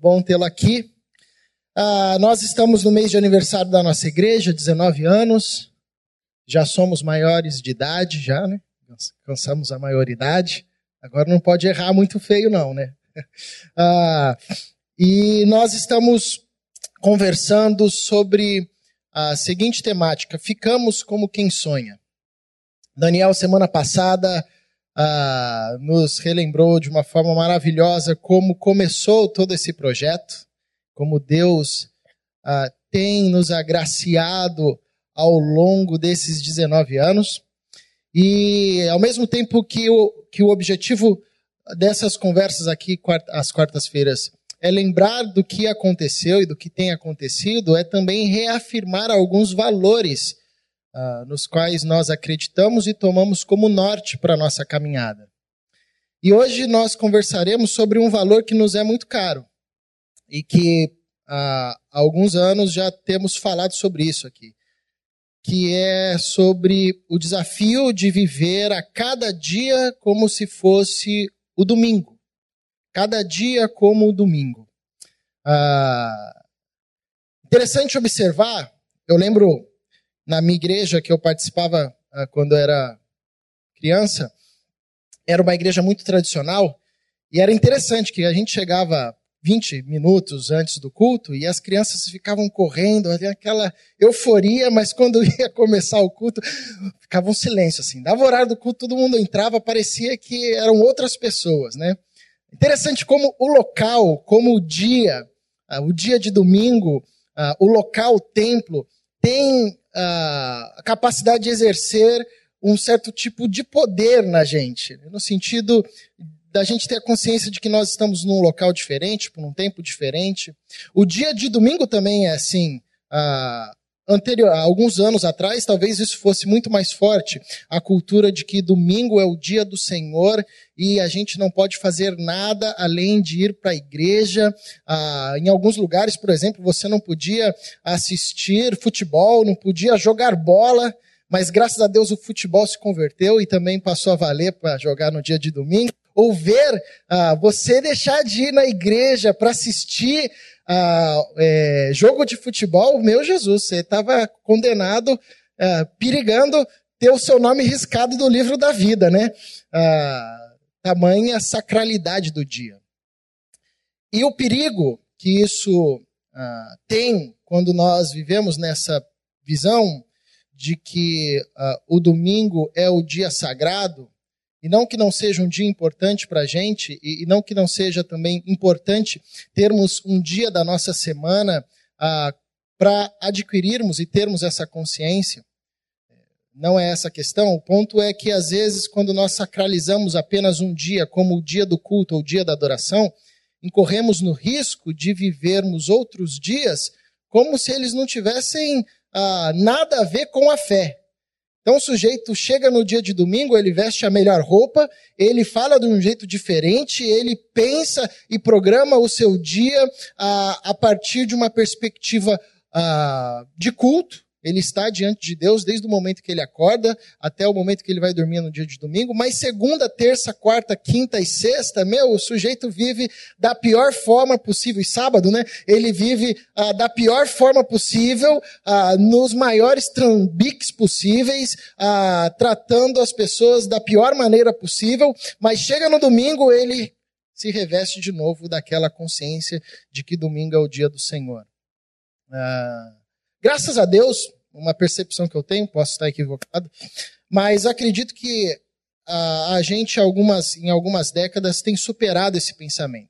bom tê-lo aqui. Ah, nós estamos no mês de aniversário da nossa igreja, 19 anos. Já somos maiores de idade, já, né? Cansamos a maioridade. Agora não pode errar muito feio, não, né? Ah, e nós estamos conversando sobre a seguinte temática: ficamos como quem sonha. Daniel, semana passada, ah, nos relembrou de uma forma maravilhosa como começou todo esse projeto, como Deus ah, tem nos agraciado ao longo desses 19 anos. E ao mesmo tempo que o, que o objetivo dessas conversas aqui, às quartas-feiras, é lembrar do que aconteceu e do que tem acontecido, é também reafirmar alguns valores uh, nos quais nós acreditamos e tomamos como norte para a nossa caminhada. E hoje nós conversaremos sobre um valor que nos é muito caro e que há alguns anos já temos falado sobre isso aqui, que é sobre o desafio de viver a cada dia como se fosse o domingo. Cada dia como o domingo. Ah, interessante observar, eu lembro na minha igreja que eu participava uh, quando era criança, era uma igreja muito tradicional e era interessante que a gente chegava 20 minutos antes do culto e as crianças ficavam correndo, havia aquela euforia, mas quando ia começar o culto, ficava um silêncio assim. Dava o horário do culto, todo mundo entrava, parecia que eram outras pessoas, né? Interessante como o local, como o dia, uh, o dia de domingo, uh, o local, o templo, tem a capacidade de exercer um certo tipo de poder na gente, no sentido da gente ter a consciência de que nós estamos num local diferente, por um tempo diferente. O dia de domingo também é assim. Uh, anterior, alguns anos atrás, talvez isso fosse muito mais forte, a cultura de que domingo é o dia do Senhor e a gente não pode fazer nada além de ir para a igreja. Ah, em alguns lugares, por exemplo, você não podia assistir futebol, não podia jogar bola, mas graças a Deus o futebol se converteu e também passou a valer para jogar no dia de domingo. Ou ver ah, você deixar de ir na igreja para assistir ah, é, jogo de futebol, meu Jesus, você estava condenado, ah, perigando ter o seu nome riscado do livro da vida, né? Tamanha sacralidade do dia. E o perigo que isso tem quando nós vivemos nessa visão de que o domingo é o dia sagrado, e não que não seja um dia importante para a gente, e, não que não seja também importante termos um dia da nossa semana ah, para adquirirmos e termos essa consciência. Não é essa a questão. O ponto é que, às vezes, quando nós sacralizamos apenas um dia, como o dia do culto ou o dia da adoração, incorremos no risco de vivermos outros dias como se eles não tivessem ah, nada a ver com a fé. Então o sujeito chega no dia de domingo, ele veste a melhor roupa, ele fala de um jeito diferente, ele pensa e programa o seu dia a, a partir de uma perspectiva a, de culto. Ele está diante de Deus desde o momento que ele acorda até o momento que ele vai dormir no dia de domingo. Mas segunda, terça, quarta, quinta e sexta, meu, o sujeito vive da pior forma possível. E sábado, né? Ele vive ah, da pior forma possível, ah, nos maiores trambiques possíveis, ah, tratando as pessoas da pior maneira possível. Mas chega no domingo, ele se reveste de novo daquela consciência de que domingo é o dia do Senhor. Ah, Graças a Deus, uma percepção que eu tenho, posso estar equivocado, mas acredito que a, a gente, algumas, em algumas décadas, tem superado esse pensamento.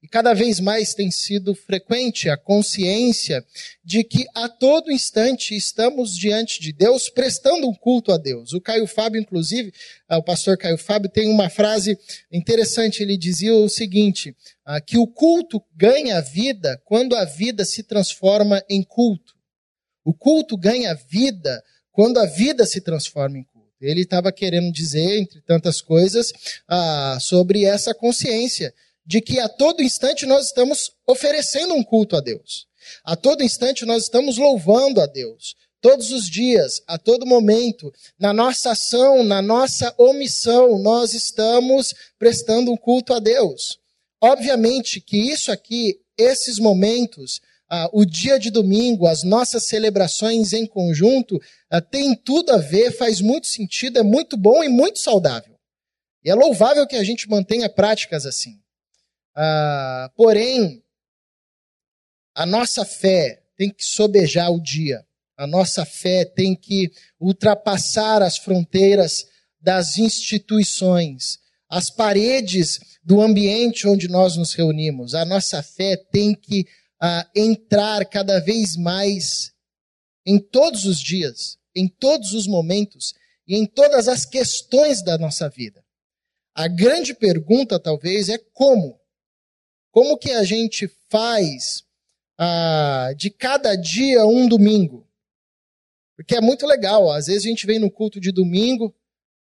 E cada vez mais tem sido frequente a consciência de que a todo instante estamos diante de Deus, prestando um culto a Deus. O Caio Fábio, inclusive, ah, o pastor Caio Fábio, tem uma frase interessante. Ele dizia o seguinte: ah, que o culto ganha vida quando a vida se transforma em culto. O culto ganha vida quando a vida se transforma em culto. Ele estava querendo dizer, entre tantas coisas, ah, sobre essa consciência de que a todo instante nós estamos oferecendo um culto a Deus. A todo instante nós estamos louvando a Deus. Todos os dias, a todo momento, na nossa ação, na nossa omissão, nós estamos prestando um culto a Deus. Obviamente que isso aqui esses momentos, ah, o dia de domingo, as nossas celebrações em conjunto, ah, tem tudo a ver, faz muito sentido, é muito bom e muito saudável. E é louvável que a gente mantenha práticas assim. Ah, porém, a nossa fé tem que sobejar o dia. A nossa fé tem que ultrapassar as fronteiras das instituições, as paredes do ambiente onde nós nos reunimos. A nossa fé tem que uh, entrar cada vez mais em todos os dias, em todos os momentos e em todas as questões da nossa vida. A grande pergunta, talvez, é como. Como que a gente faz uh, de cada dia um domingo? Porque é muito legal. Às vezes a gente vem no culto de domingo,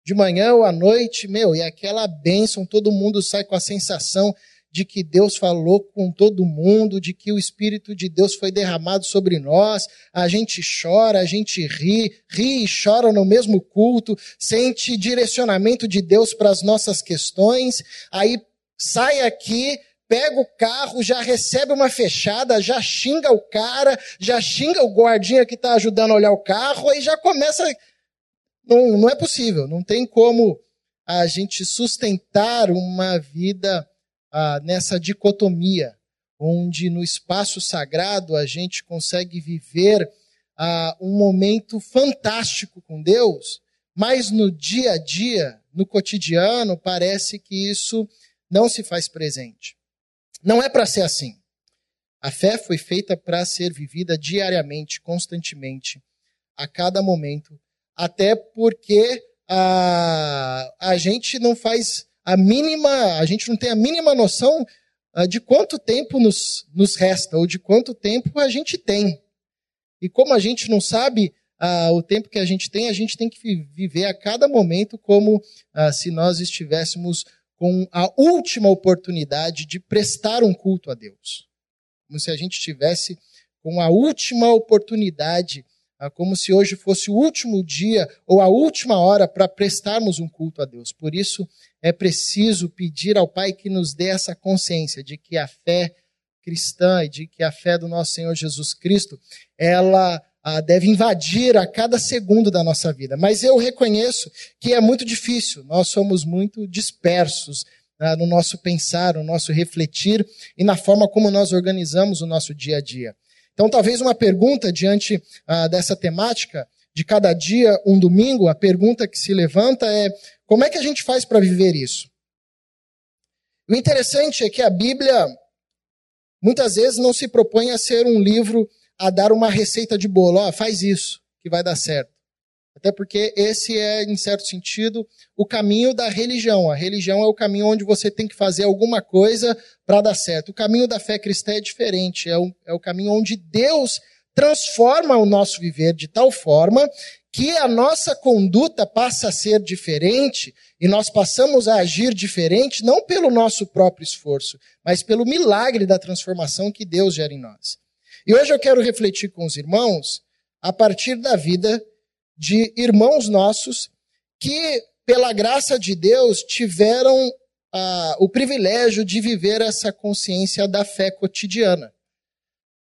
de manhã ou à noite, meu, e aquela bênção, todo mundo sai com a sensação de que Deus falou com todo mundo, de que o Espírito de Deus foi derramado sobre nós, a gente chora, a gente ri, ri e chora no mesmo culto, sente direcionamento de Deus para as nossas questões, aí sai aqui, pega o carro, já recebe uma fechada, já xinga o cara, já xinga o guardinha que está ajudando a olhar o carro, aí já começa. Não, não é possível, não tem como a gente sustentar uma vida ah, nessa dicotomia, onde no espaço sagrado a gente consegue viver ah, um momento fantástico com Deus, mas no dia a dia, no cotidiano, parece que isso não se faz presente. Não é para ser assim. A fé foi feita para ser vivida diariamente, constantemente, a cada momento até porque a, a gente não faz a mínima, a gente não tem a mínima noção uh, de quanto tempo nos, nos resta, ou de quanto tempo a gente tem. E como a gente não sabe uh, o tempo que a gente tem, a gente tem que viver a cada momento como uh, se nós estivéssemos com a última oportunidade de prestar um culto a Deus. Como se a gente estivesse com a última oportunidade ah, como se hoje fosse o último dia ou a última hora para prestarmos um culto a Deus. Por isso é preciso pedir ao Pai que nos dê essa consciência de que a fé cristã e de que a fé do nosso Senhor Jesus Cristo, ela ah, deve invadir a cada segundo da nossa vida. Mas eu reconheço que é muito difícil, nós somos muito dispersos ah, no nosso pensar, no nosso refletir e na forma como nós organizamos o nosso dia a dia. Então, talvez uma pergunta diante ah, dessa temática, de cada dia um domingo, a pergunta que se levanta é: como é que a gente faz para viver isso? O interessante é que a Bíblia muitas vezes não se propõe a ser um livro a dar uma receita de bolo, ó, oh, faz isso que vai dar certo. Até porque esse é, em certo sentido, o caminho da religião. A religião é o caminho onde você tem que fazer alguma coisa para dar certo. O caminho da fé cristã é diferente. É o, é o caminho onde Deus transforma o nosso viver de tal forma que a nossa conduta passa a ser diferente e nós passamos a agir diferente, não pelo nosso próprio esforço, mas pelo milagre da transformação que Deus gera em nós. E hoje eu quero refletir com os irmãos a partir da vida de irmãos nossos que, pela graça de Deus, tiveram ah, o privilégio de viver essa consciência da fé cotidiana,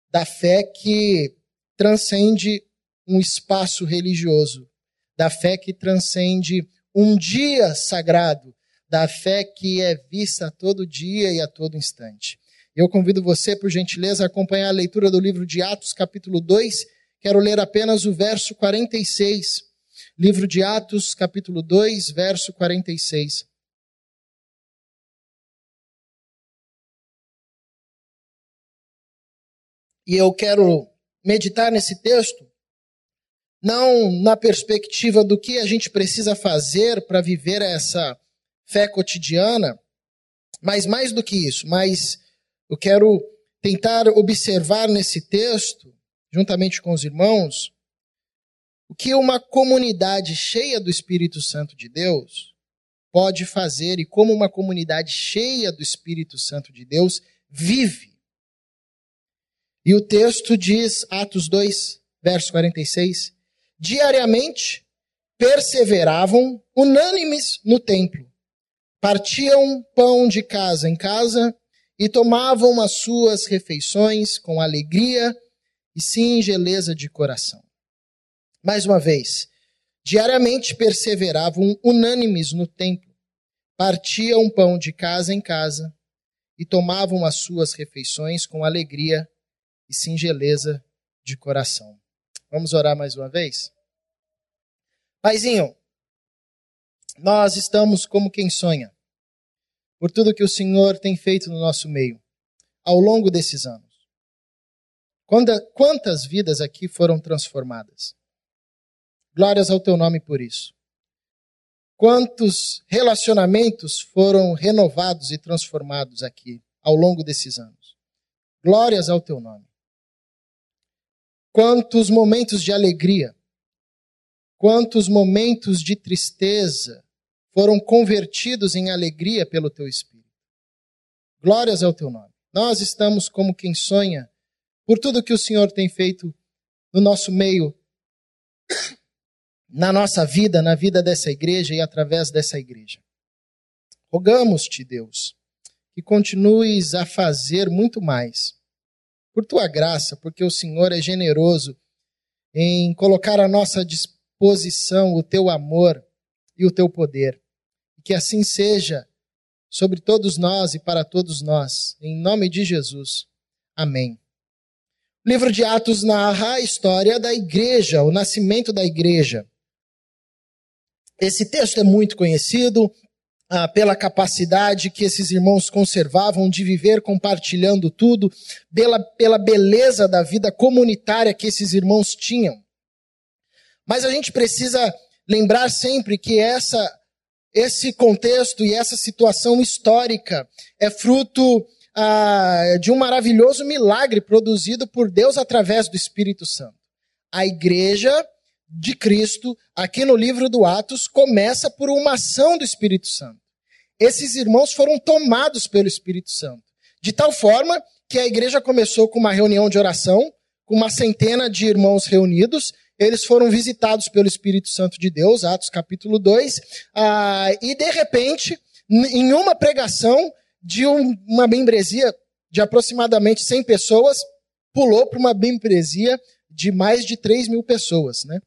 da fé que transcende um espaço religioso, da fé que transcende um dia sagrado, da fé que é vista a todo dia e a todo instante. Eu convido você, por gentileza, a acompanhar a leitura do livro de Atos, capítulo 2, Quero ler apenas o verso 46. Livro de Atos, capítulo 2, verso 46. E eu quero meditar nesse texto, não na perspectiva do que a gente precisa fazer para viver essa fé cotidiana, mas mais do que isso, mas eu quero tentar observar nesse texto juntamente com os irmãos, o que uma comunidade cheia do Espírito Santo de Deus pode fazer e como uma comunidade cheia do Espírito Santo de Deus vive. E o texto diz, Atos 2, verso 46, diariamente perseveravam unânimes no templo, partiam pão de casa em casa e tomavam as suas refeições com alegria e singeleza de coração. Mais uma vez, diariamente perseveravam unânimes no templo, partiam pão de casa em casa e tomavam as suas refeições com alegria e singeleza de coração. Vamos orar mais uma vez? Paizinho, nós estamos como quem sonha, por tudo que o Senhor tem feito no nosso meio, ao longo desses anos. Quantas vidas aqui foram transformadas? Glórias ao teu nome por isso. Quantos relacionamentos foram renovados e transformados aqui ao longo desses anos? Glórias ao teu nome. Quantos momentos de alegria, quantos momentos de tristeza foram convertidos em alegria pelo teu Espírito. Glórias ao teu nome. Nós estamos como quem sonha por tudo que o Senhor tem feito no nosso meio, na nossa vida, na vida dessa igreja e através dessa igreja. Rogamos-te, Deus, que continues a fazer muito mais por tua graça, porque o Senhor é generoso em colocar à nossa disposição o teu amor e o teu poder. Que assim seja sobre todos nós e para todos nós. Em nome de Jesus. Amém. Livro de Atos narra a história da igreja, o nascimento da igreja. Esse texto é muito conhecido, ah, pela capacidade que esses irmãos conservavam de viver compartilhando tudo, pela, pela beleza da vida comunitária que esses irmãos tinham. Mas a gente precisa lembrar sempre que essa, esse contexto e essa situação histórica é fruto de um maravilhoso milagre produzido por Deus através do Espírito Santo. A igreja de Cristo, aqui no livro do Atos, começa por uma ação do Espírito Santo esses irmãos foram tomados pelo Espírito Santo. De tal forma que a igreja começou com uma reunião de oração, com uma centena de irmãos reunidos. Eles foram visitados pelo Espírito Santo de Deus, Atos capítulo 2, ah, e de repente, em uma pregação de um, uma membresia de aproximadamente 100 pessoas, pulou para uma membresia de mais de 3 mil pessoas. Né?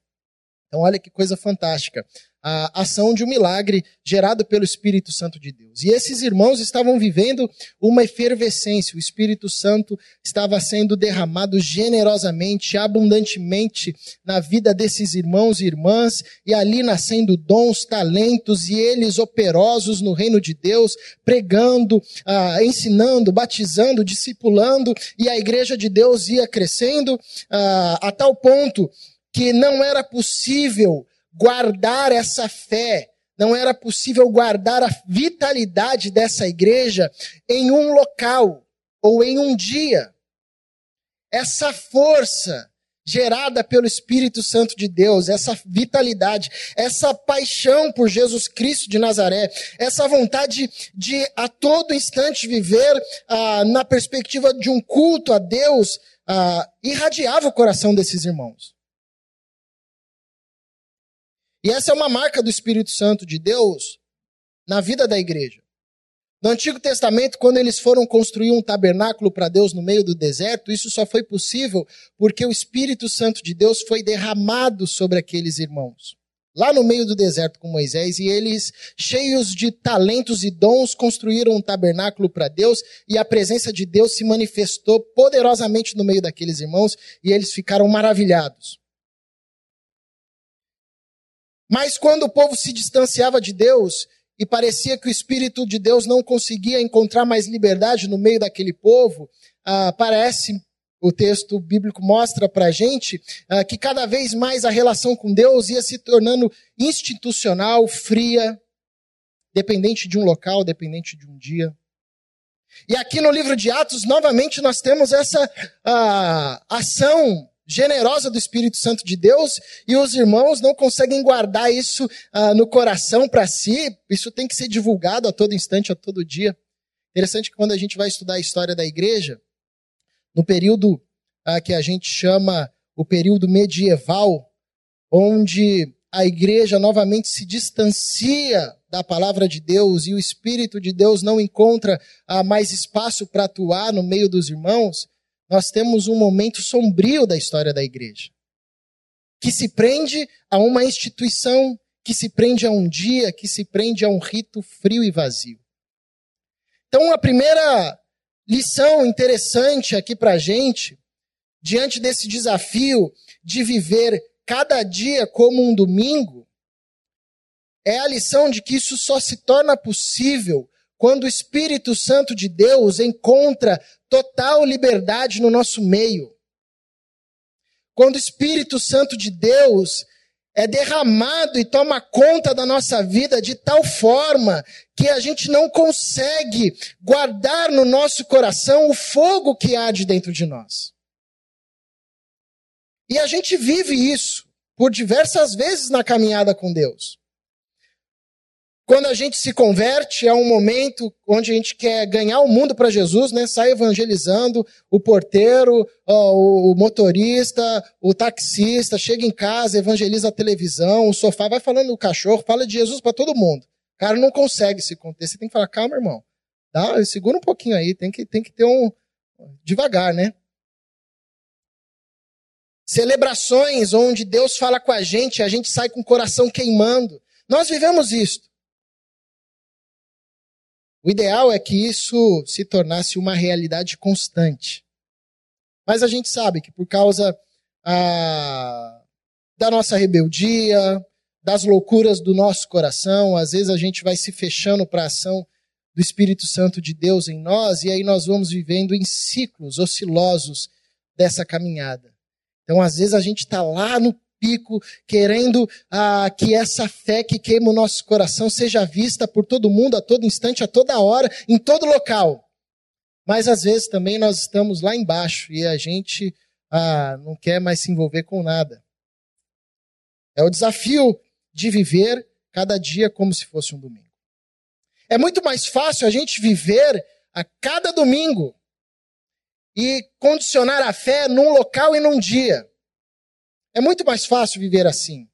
Então, olha que coisa fantástica a ação de um milagre gerado pelo Espírito Santo de Deus. E esses irmãos estavam vivendo uma efervescência, o Espírito Santo estava sendo derramado generosamente, abundantemente na vida desses irmãos e irmãs, e ali nascendo dons, talentos, e eles operosos no reino de Deus, pregando, ah, ensinando, batizando, discipulando, e a igreja de Deus ia crescendo ah, a tal ponto que não era possível guardar essa fé, não era possível guardar a vitalidade dessa igreja em um local ou em um dia. Essa força gerada pelo Espírito Santo de Deus, essa vitalidade, essa paixão por Jesus Cristo de Nazaré, essa vontade de a todo instante viver ah, na perspectiva de um culto a Deus, ah, irradiava o coração desses irmãos. E essa é uma marca do Espírito Santo de Deus na vida da igreja. No Antigo Testamento, quando eles foram construir um tabernáculo para Deus no meio do deserto, isso só foi possível porque o Espírito Santo de Deus foi derramado sobre aqueles irmãos. Lá no meio do deserto com Moisés, e eles, cheios de talentos e dons, construíram um tabernáculo para Deus, e a presença de Deus se manifestou poderosamente no meio daqueles irmãos, e eles ficaram maravilhados. Mas quando o povo se distanciava de Deus e parecia que o Espírito de Deus não conseguia encontrar mais liberdade no meio daquele povo, ah, parece, o texto bíblico mostra para a gente, ah, que cada vez mais a relação com Deus ia se tornando institucional, fria, dependente de um local, dependente de um dia. E aqui no livro de Atos, novamente, nós temos essa ah, ação generosa do Espírito Santo de Deus e os irmãos não conseguem guardar isso ah, no coração para si. Isso tem que ser divulgado a todo instante, a todo dia. Interessante que quando a gente vai estudar a história da igreja, no período ah, que a gente chama o período medieval, onde a igreja novamente se distancia da palavra de Deus e o Espírito de Deus não encontra ah, mais espaço para atuar no meio dos irmãos, nós temos um momento sombrio da história da igreja, que se prende a uma instituição, que se prende a um dia, que se prende a um rito frio e vazio. Então, a primeira lição interessante aqui para a gente, diante desse desafio de viver cada dia como um domingo, é a lição de que isso só se torna possível quando o Espírito Santo de Deus encontra total liberdade no nosso meio. Quando o Espírito Santo de Deus é derramado e toma conta da nossa vida de tal forma que a gente não consegue guardar no nosso coração o fogo que há de dentro de nós. E a gente vive isso por diversas vezes na caminhada com Deus. Quando a gente se converte, é um momento onde a gente quer ganhar o mundo para Jesus, né? Sai evangelizando o porteiro, o motorista, o taxista, chega em casa, evangeliza a televisão, o sofá, vai falando do cachorro, fala de Jesus para todo mundo. O cara não consegue se conter. Você tem que falar, calma, irmão. Dá, segura um pouquinho aí, tem que, tem que ter um. devagar, né? Celebrações onde Deus fala com a gente, a gente sai com o coração queimando. Nós vivemos isso. O ideal é que isso se tornasse uma realidade constante. Mas a gente sabe que por causa ah, da nossa rebeldia, das loucuras do nosso coração, às vezes a gente vai se fechando para a ação do Espírito Santo de Deus em nós, e aí nós vamos vivendo em ciclos oscilosos dessa caminhada. Então, às vezes, a gente está lá no pico, querendo ah, que essa fé que queima o nosso coração seja vista por todo mundo, a todo instante, a toda hora, em todo local. Mas às vezes também nós estamos lá embaixo e a gente ah, não quer mais se envolver com nada. É o desafio de viver cada dia como se fosse um domingo. É muito mais fácil a gente viver a cada domingo e condicionar a fé num local e num dia. É muito mais fácil viver assim.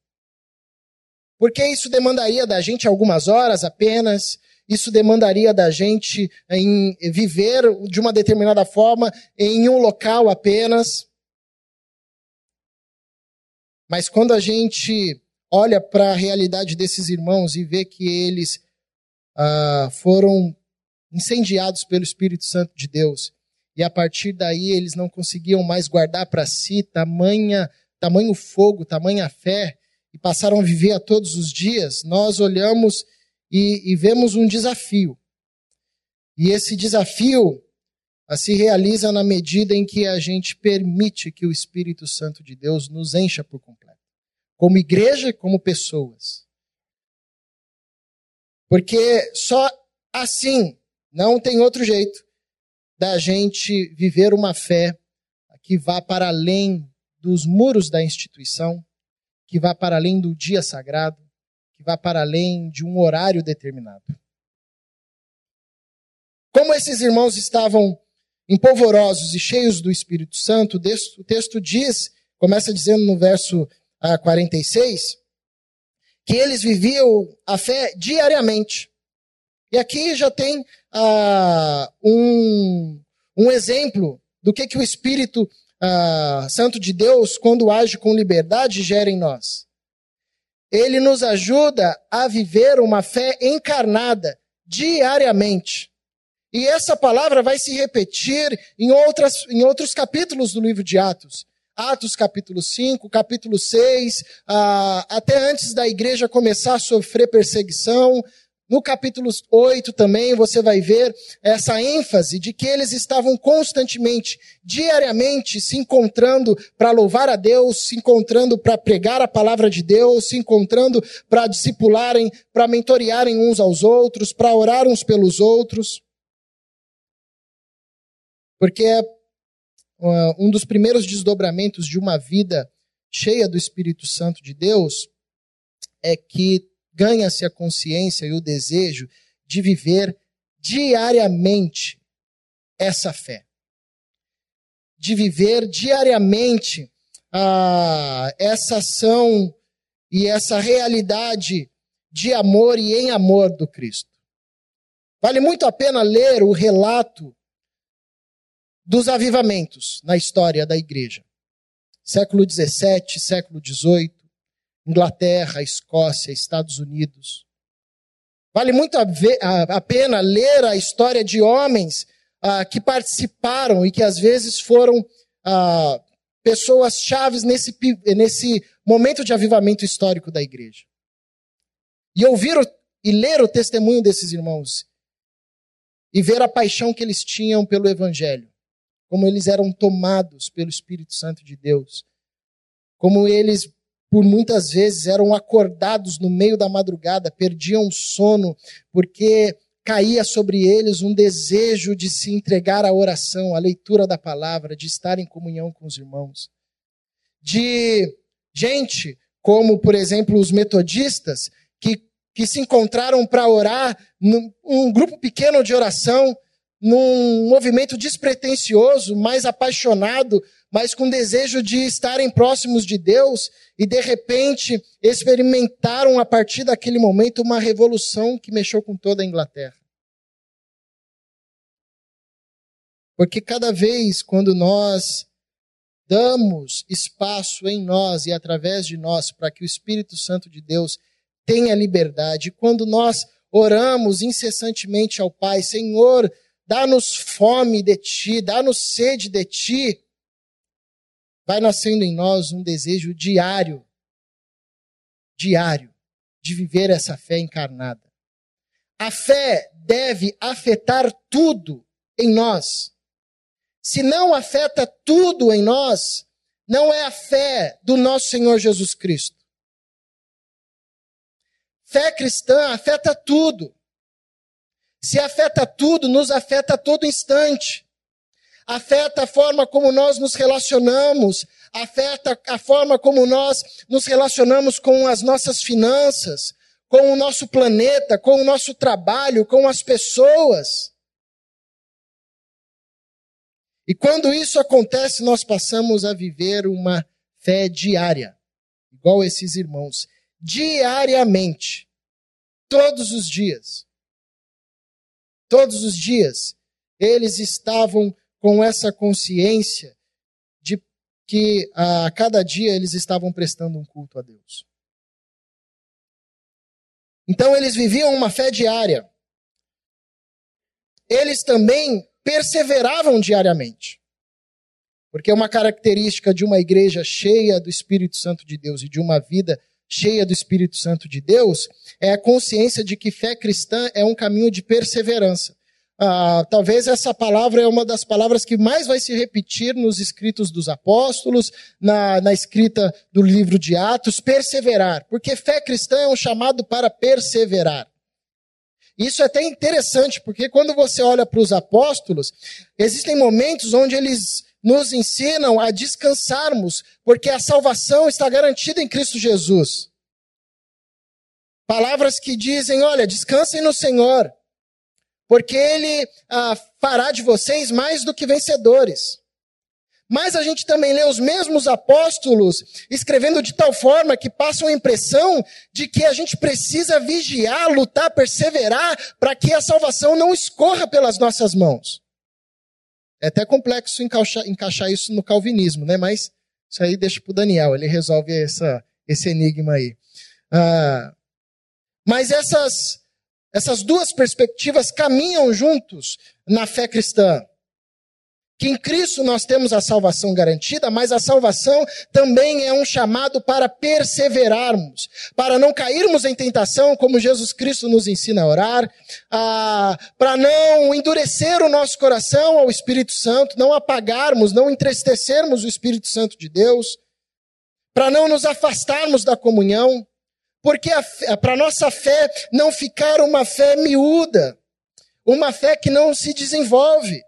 Porque isso demandaria da gente algumas horas apenas, isso demandaria da gente em viver de uma determinada forma em um local apenas. Mas quando a gente olha para a realidade desses irmãos e vê que eles ah, foram incendiados pelo Espírito Santo de Deus, e a partir daí eles não conseguiam mais guardar para si tamanha tamanho fogo, tamanha fé, e passaram a viver a todos os dias, nós olhamos e, e vemos um desafio. E esse desafio ah, se realiza na medida em que a gente permite que o Espírito Santo de Deus nos encha por completo, como igreja como pessoas. Porque só assim, não tem outro jeito da gente viver uma fé que vá para além dos muros da instituição, que vá para além do dia sagrado, que vá para além de um horário determinado. Como esses irmãos estavam empolvorosos e cheios do Espírito Santo, o texto diz, começa dizendo no verso 46, ah, que eles viviam a fé diariamente. E aqui já tem ah, um, um exemplo do que, que o Espírito ah, Santo de Deus, quando age com liberdade, gera em nós. Ele nos ajuda a viver uma fé encarnada diariamente. E essa palavra vai se repetir em, outras, em outros capítulos do livro de Atos. Atos capítulo 5, capítulo 6, ah, até antes da igreja começar a sofrer perseguição, no capítulo 8 também você vai ver essa ênfase de que eles estavam constantemente, diariamente, se encontrando para louvar a Deus, se encontrando para pregar a palavra de Deus, se encontrando para discipularem, para mentorearem uns aos outros, para orar uns pelos outros. Porque é uh, um dos primeiros desdobramentos de uma vida cheia do Espírito Santo de Deus é que ganha-se a consciência e o desejo de viver diariamente essa fé. De viver diariamente ah, essa ação e essa realidade de amor e em amor do Cristo. Vale muito a pena ler o relato dos avivamentos na história da igreja. Século XVII, século XVIII, Inglaterra, Escócia, Estados Unidos. Vale muito a, ver, a, a pena ler a história de homens ah, que participaram e que às vezes foram ah, pessoas chaves nesse, nesse momento de avivamento histórico da igreja. E ouvir o, e ler o testemunho desses irmãos e ver a paixão que eles tinham pelo evangelho, como eles eram tomados pelo Espírito Santo de Deus, como eles por muitas vezes eram acordados no meio da madrugada, perdiam sono porque caía sobre eles um desejo de se entregar à oração, à leitura da palavra, de estar em comunhão com os irmãos. De gente como, por exemplo, os metodistas, que, que se encontraram para orar num um grupo pequeno de oração, num movimento despretensioso, mais apaixonado, mas com desejo de estarem próximos de Deus, e de repente experimentaram a partir daquele momento uma revolução que mexeu com toda a Inglaterra. Porque cada vez quando nós damos espaço em nós e através de nós para que o Espírito Santo de Deus tenha liberdade, quando nós oramos incessantemente ao Pai, Senhor, dá-nos fome de ti, dá-nos sede de ti, vai nascendo em nós um desejo diário, diário, de viver essa fé encarnada. A fé deve afetar tudo em nós. Se não afeta tudo em nós, não é a fé do nosso Senhor Jesus Cristo. Fé cristã afeta tudo. Se afeta tudo, nos afeta a todo instante. Afeta a forma como nós nos relacionamos, afeta a forma como nós nos relacionamos com as nossas finanças, com o nosso planeta, com o nosso trabalho, com as pessoas. E quando isso acontece, nós passamos a viver uma fé diária, igual esses irmãos, diariamente, todos os dias. Todos os dias, eles estavam com essa consciência de que a cada dia eles estavam prestando um culto a Deus. Então eles viviam uma fé diária. Eles também perseveravam diariamente. Porque uma característica de uma igreja cheia do Espírito Santo de Deus e de uma vida cheia do Espírito Santo de Deus é a consciência de que fé cristã é um caminho de perseverança. Ah, talvez essa palavra é uma das palavras que mais vai se repetir nos escritos dos apóstolos, na, na escrita do livro de Atos, perseverar. Porque fé cristã é um chamado para perseverar. Isso é até interessante, porque quando você olha para os apóstolos, existem momentos onde eles nos ensinam a descansarmos, porque a salvação está garantida em Cristo Jesus. Palavras que dizem: olha, descansem no Senhor, porque Ele ah, fará de vocês mais do que vencedores. Mas a gente também lê os mesmos apóstolos escrevendo de tal forma que passam a impressão de que a gente precisa vigiar, lutar, perseverar para que a salvação não escorra pelas nossas mãos. É até complexo encaixar, encaixar isso no calvinismo, né? Mas isso aí deixa para o Daniel, ele resolve essa, esse enigma aí. Ah, mas essas, essas duas perspectivas caminham juntos na fé cristã. Que em Cristo nós temos a salvação garantida, mas a salvação também é um chamado para perseverarmos, para não cairmos em tentação, como Jesus Cristo nos ensina a orar, ah, para não endurecer o nosso coração ao Espírito Santo, não apagarmos, não entristecermos o Espírito Santo de Deus, para não nos afastarmos da comunhão, porque para nossa fé não ficar uma fé miúda, uma fé que não se desenvolve.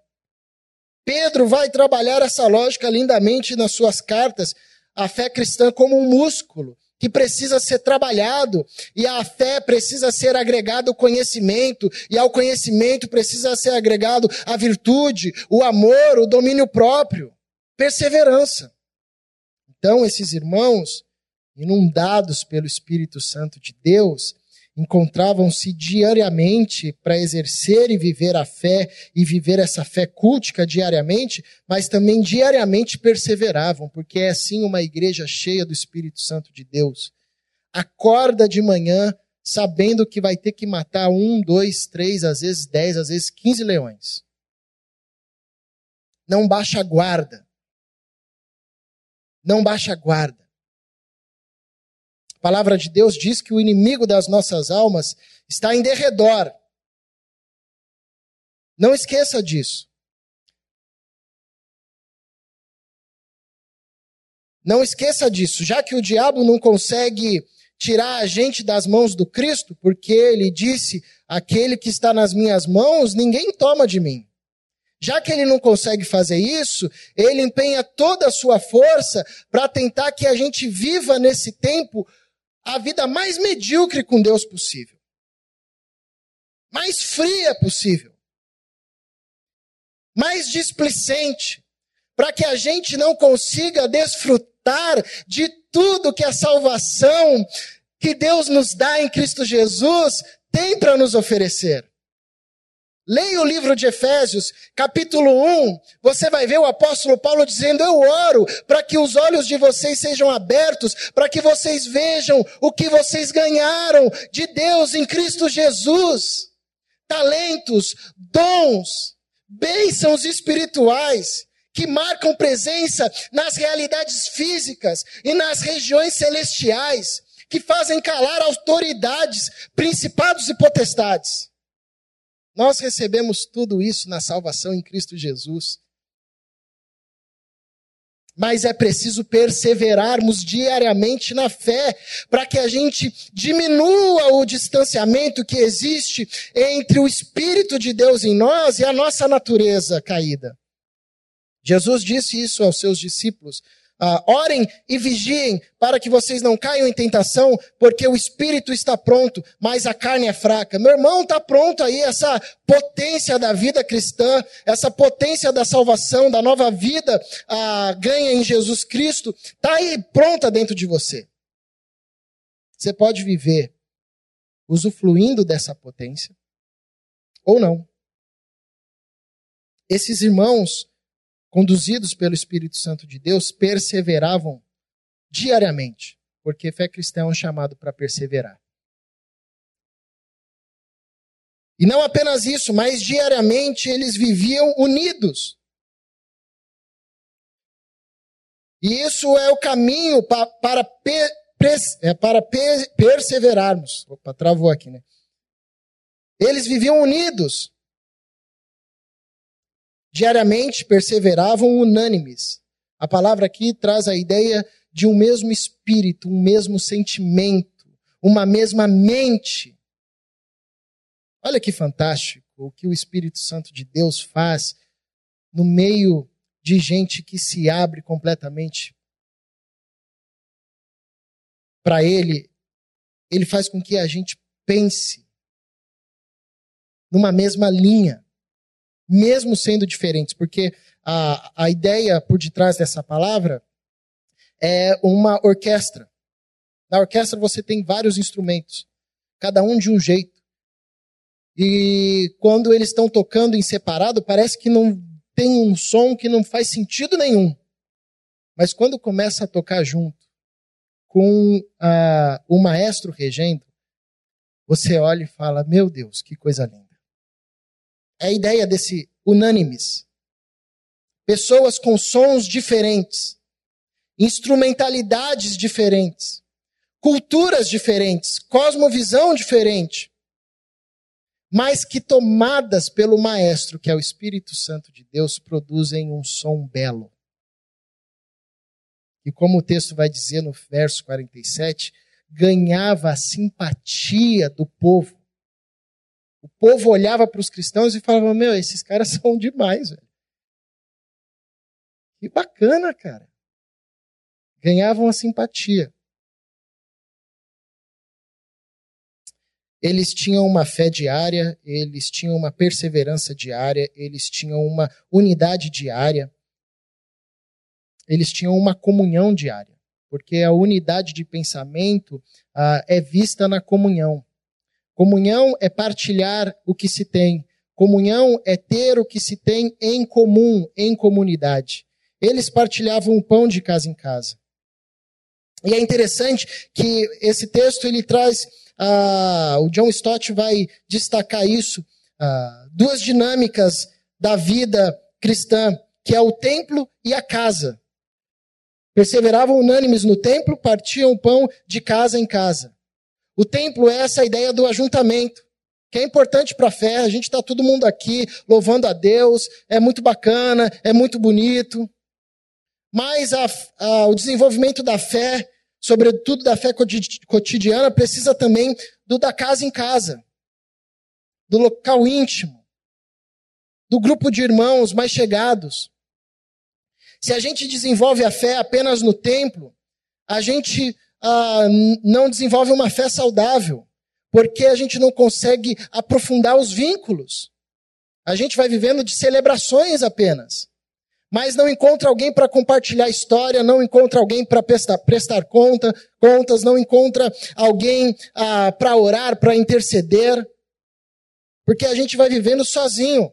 Pedro vai trabalhar essa lógica lindamente nas suas cartas, a fé cristã como um músculo que precisa ser trabalhado, e a fé precisa ser agregado ao conhecimento, e ao conhecimento precisa ser agregado a virtude, o amor, o domínio próprio, perseverança. Então, esses irmãos, inundados pelo Espírito Santo de Deus, encontravam-se diariamente para exercer e viver a fé e viver essa fé cultica diariamente, mas também diariamente perseveravam, porque é assim uma igreja cheia do Espírito Santo de Deus. Acorda de manhã sabendo que vai ter que matar um, dois, três, às vezes dez, às vezes quinze leões. Não baixa a guarda. Não baixa a guarda. A palavra de Deus diz que o inimigo das nossas almas está em derredor. Não esqueça disso. Não esqueça disso, já que o diabo não consegue tirar a gente das mãos do Cristo, porque ele disse: aquele que está nas minhas mãos, ninguém toma de mim. Já que ele não consegue fazer isso, ele empenha toda a sua força para tentar que a gente viva nesse tempo a vida mais medíocre com Deus possível. Mais fria possível. Mais displicente. Para que a gente não consiga desfrutar de tudo que a salvação que Deus nos dá em Cristo Jesus tem para nos oferecer. Leia o livro de Efésios, capítulo 1, você vai ver o apóstolo Paulo dizendo: Eu oro para que os olhos de vocês sejam abertos, para que vocês vejam o que vocês ganharam de Deus em Cristo Jesus. Talentos, dons, bênçãos espirituais que marcam presença nas realidades físicas e nas regiões celestiais, que fazem calar autoridades, principados e potestades. Nós recebemos tudo isso na salvação em Cristo Jesus. Mas é preciso perseverarmos diariamente na fé, para que a gente diminua o distanciamento que existe entre o Espírito de Deus em nós e a nossa natureza caída. Jesus disse isso aos seus discípulos Uh, orem e vigiem para que vocês não caiam em tentação, porque o espírito está pronto, mas a carne é fraca. Meu irmão, está pronto aí essa potência da vida cristã, essa potência da salvação, da nova vida uh, ganha em Jesus Cristo, está aí pronta dentro de você. Você pode viver usufruindo dessa potência ou não. Esses irmãos conduzidos pelo Espírito Santo de Deus, perseveravam diariamente, porque fé cristã é um chamado para perseverar. E não apenas isso, mas diariamente eles viviam unidos. E isso é o caminho para, é, para perseverarmos. Opa, travou aqui, né? Eles viviam unidos. Diariamente perseveravam unânimes. A palavra aqui traz a ideia de um mesmo espírito, um mesmo sentimento, uma mesma mente. Olha que fantástico o que o Espírito Santo de Deus faz no meio de gente que se abre completamente para Ele. Ele faz com que a gente pense numa mesma linha mesmo sendo diferentes, porque a, a ideia por detrás dessa palavra é uma orquestra. Na orquestra você tem vários instrumentos, cada um de um jeito. E quando eles estão tocando em separado, parece que não tem um som que não faz sentido nenhum. Mas quando começa a tocar junto, com uh, o maestro regendo, você olha e fala: Meu Deus, que coisa linda é a ideia desse unânimes. Pessoas com sons diferentes, instrumentalidades diferentes, culturas diferentes, cosmovisão diferente, mas que tomadas pelo Maestro, que é o Espírito Santo de Deus, produzem um som belo. E como o texto vai dizer no verso 47, ganhava a simpatia do povo o povo olhava para os cristãos e falava: Meu, esses caras são demais, velho. Que bacana, cara. Ganhavam a simpatia. Eles tinham uma fé diária, eles tinham uma perseverança diária, eles tinham uma unidade diária, eles tinham uma comunhão diária, porque a unidade de pensamento ah, é vista na comunhão. Comunhão é partilhar o que se tem. Comunhão é ter o que se tem em comum, em comunidade. Eles partilhavam o pão de casa em casa. E é interessante que esse texto ele traz, uh, o John Stott vai destacar isso, uh, duas dinâmicas da vida cristã, que é o templo e a casa. Perseveravam unânimes no templo, partiam o pão de casa em casa. O templo é essa ideia do ajuntamento, que é importante para a fé. A gente está todo mundo aqui louvando a Deus, é muito bacana, é muito bonito. Mas a, a, o desenvolvimento da fé, sobretudo da fé cotidiana, precisa também do da casa em casa, do local íntimo, do grupo de irmãos mais chegados. Se a gente desenvolve a fé apenas no templo, a gente ah, não desenvolve uma fé saudável, porque a gente não consegue aprofundar os vínculos. A gente vai vivendo de celebrações apenas, mas não encontra alguém para compartilhar história, não encontra alguém para prestar, prestar conta, contas, não encontra alguém ah, para orar, para interceder, porque a gente vai vivendo sozinho,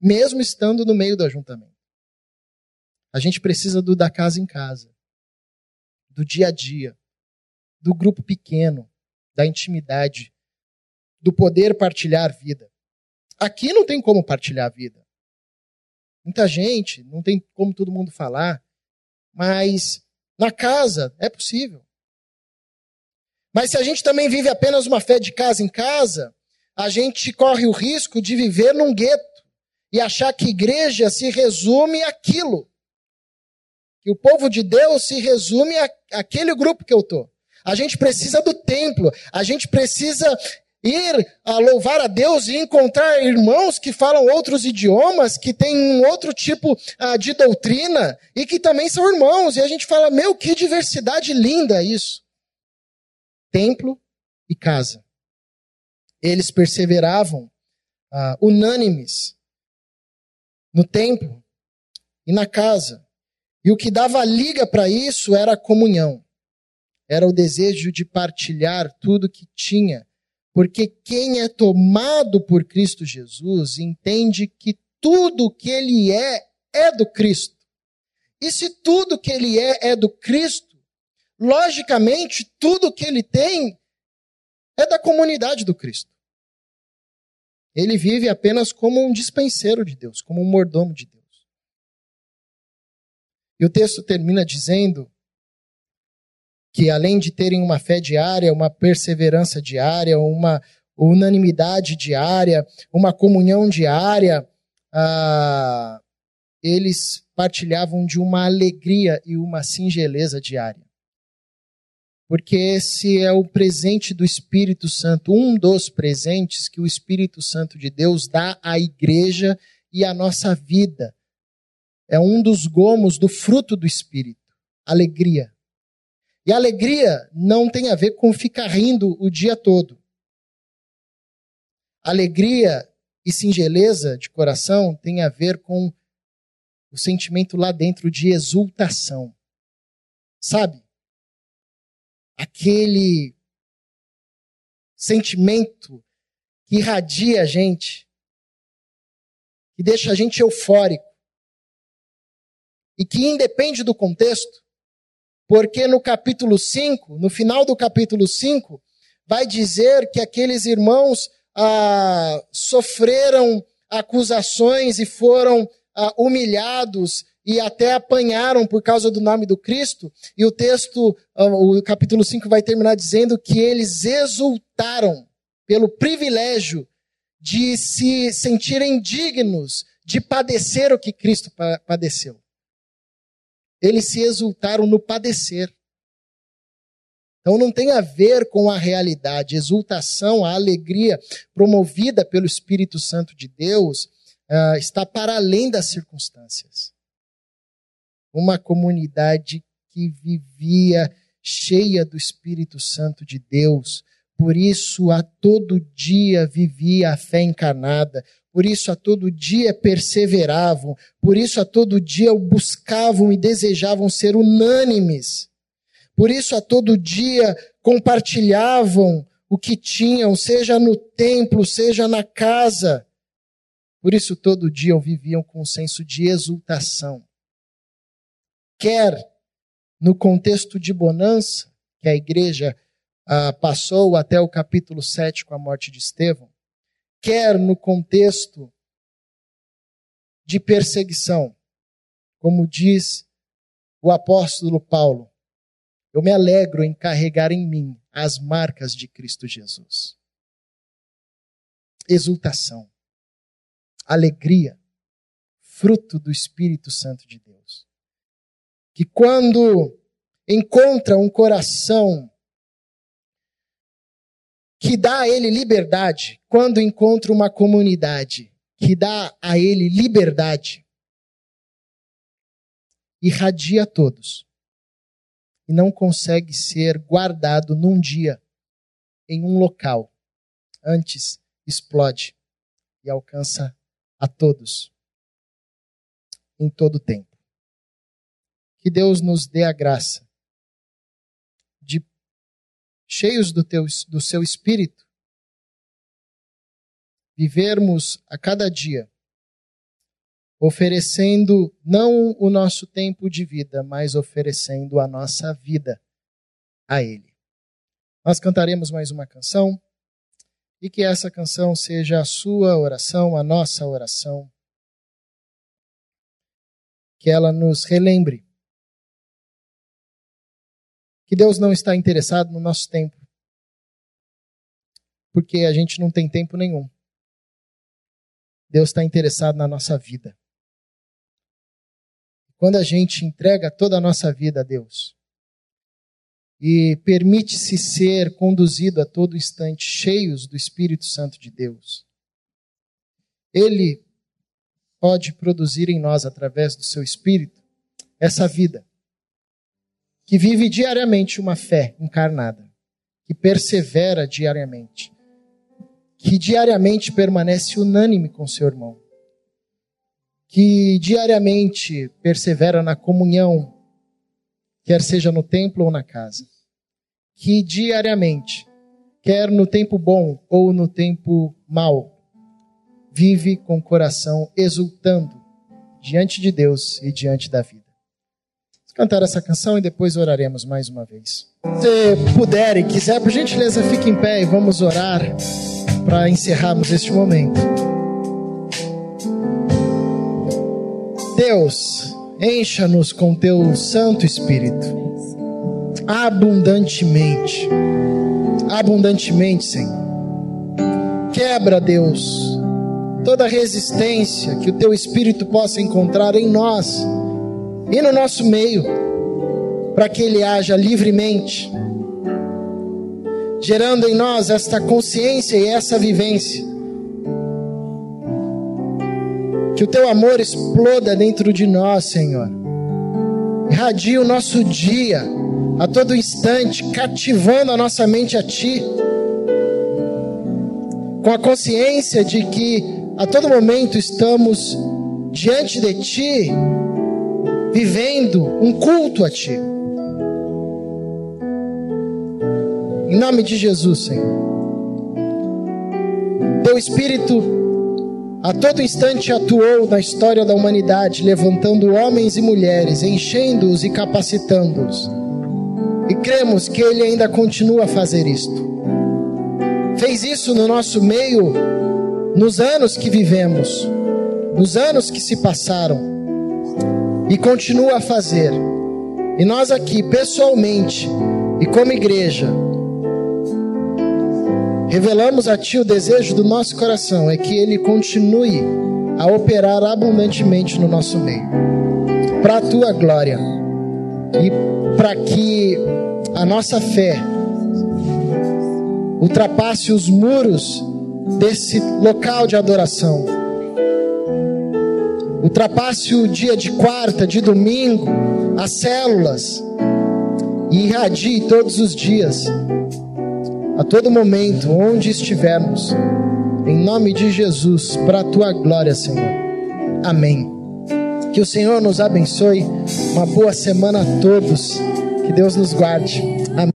mesmo estando no meio do ajuntamento. A gente precisa do da casa em casa, do dia a dia, do grupo pequeno, da intimidade, do poder partilhar vida. Aqui não tem como partilhar vida. Muita gente, não tem como todo mundo falar, mas na casa é possível. Mas se a gente também vive apenas uma fé de casa em casa, a gente corre o risco de viver num gueto e achar que igreja se resume àquilo que o povo de Deus se resume a, aquele grupo que eu tô. A gente precisa do templo, a gente precisa ir a louvar a Deus e encontrar irmãos que falam outros idiomas, que têm um outro tipo uh, de doutrina e que também são irmãos. E a gente fala, meu, que diversidade linda isso. Templo e casa. Eles perseveravam uh, unânimes no templo e na casa. E o que dava liga para isso era a comunhão. Era o desejo de partilhar tudo que tinha. Porque quem é tomado por Cristo Jesus entende que tudo que ele é, é do Cristo. E se tudo que ele é, é do Cristo, logicamente, tudo que ele tem é da comunidade do Cristo. Ele vive apenas como um dispenseiro de Deus, como um mordomo de Deus. E o texto termina dizendo que além de terem uma fé diária, uma perseverança diária, uma unanimidade diária, uma comunhão diária, ah, eles partilhavam de uma alegria e uma singeleza diária. Porque esse é o presente do Espírito Santo, um dos presentes que o Espírito Santo de Deus dá à igreja e à nossa vida é um dos gomos do fruto do Espírito, alegria. E alegria não tem a ver com ficar rindo o dia todo. Alegria e singeleza de coração tem a ver com o sentimento lá dentro de exultação. Sabe? Aquele sentimento que irradia a gente, que deixa a gente eufórico e que independe do contexto, porque no capítulo 5, no final do capítulo 5, vai dizer que aqueles irmãos ah, sofreram acusações e foram ah, humilhados e até apanharam por causa do nome do Cristo. E o texto, ah, o capítulo 5 vai terminar dizendo que eles exultaram pelo privilégio de se sentirem dignos de padecer o que Cristo padeceu. Eles se exultaram no padecer. Então não tem a ver com a realidade. Exultação, a alegria promovida pelo Espírito Santo de Deus uh, está para além das circunstâncias. Uma comunidade que vivia cheia do Espírito Santo de Deus, por isso a todo dia vivia a fé encarnada, por isso a todo dia perseveravam, por isso a todo dia buscavam e desejavam ser unânimes, por isso a todo dia compartilhavam o que tinham, seja no templo, seja na casa. Por isso, todo dia viviam com um senso de exultação. Quer no contexto de bonança, que a igreja ah, passou até o capítulo 7 com a morte de Estevão, quer no contexto de perseguição, como diz o apóstolo Paulo, eu me alegro em carregar em mim as marcas de Cristo Jesus. Exultação, alegria, fruto do Espírito Santo de Deus. Que quando encontra um coração que dá a ele liberdade, quando encontra uma comunidade que dá a ele liberdade, irradia todos e não consegue ser guardado num dia, em um local. Antes, explode e alcança a todos, em todo tempo. Que Deus nos dê a graça cheios do, teu, do seu espírito, vivermos a cada dia oferecendo não o nosso tempo de vida, mas oferecendo a nossa vida a Ele. Nós cantaremos mais uma canção e que essa canção seja a sua oração, a nossa oração. Que ela nos relembre que Deus não está interessado no nosso tempo, porque a gente não tem tempo nenhum. Deus está interessado na nossa vida. Quando a gente entrega toda a nossa vida a Deus e permite-se ser conduzido a todo instante cheios do Espírito Santo de Deus, Ele pode produzir em nós, através do seu Espírito, essa vida que vive diariamente uma fé encarnada, que persevera diariamente, que diariamente permanece unânime com seu irmão, que diariamente persevera na comunhão, quer seja no templo ou na casa, que diariamente, quer no tempo bom ou no tempo mau, vive com o coração exultando diante de Deus e diante da vida. Cantar essa canção e depois oraremos mais uma vez. Se puder e quiser, por gentileza, fique em pé e vamos orar para encerrarmos este momento. Deus, encha-nos com teu Santo Espírito, abundantemente, abundantemente, Senhor. Quebra, Deus, toda resistência que o teu Espírito possa encontrar em nós e no nosso meio, para que ele haja livremente, gerando em nós esta consciência e essa vivência Que o teu amor exploda dentro de nós, Senhor. Irradie o nosso dia a todo instante, cativando a nossa mente a Ti. Com a consciência de que a todo momento estamos diante de Ti, vivendo um culto a Ti. Em nome de Jesus, Senhor. Teu Espírito a todo instante atuou na história da humanidade, levantando homens e mulheres, enchendo-os e capacitando-os. E cremos que Ele ainda continua a fazer isto. Fez isso no nosso meio, nos anos que vivemos, nos anos que se passaram, e continua a fazer. E nós aqui, pessoalmente e como igreja, Revelamos a Ti o desejo do nosso coração é que Ele continue a operar abundantemente no nosso meio, para a Tua glória e para que a nossa fé ultrapasse os muros desse local de adoração, ultrapasse o dia de quarta, de domingo, as células e irradie todos os dias a todo momento, onde estivermos, em nome de Jesus, para a tua glória, Senhor. Amém. Que o Senhor nos abençoe. Uma boa semana a todos. Que Deus nos guarde.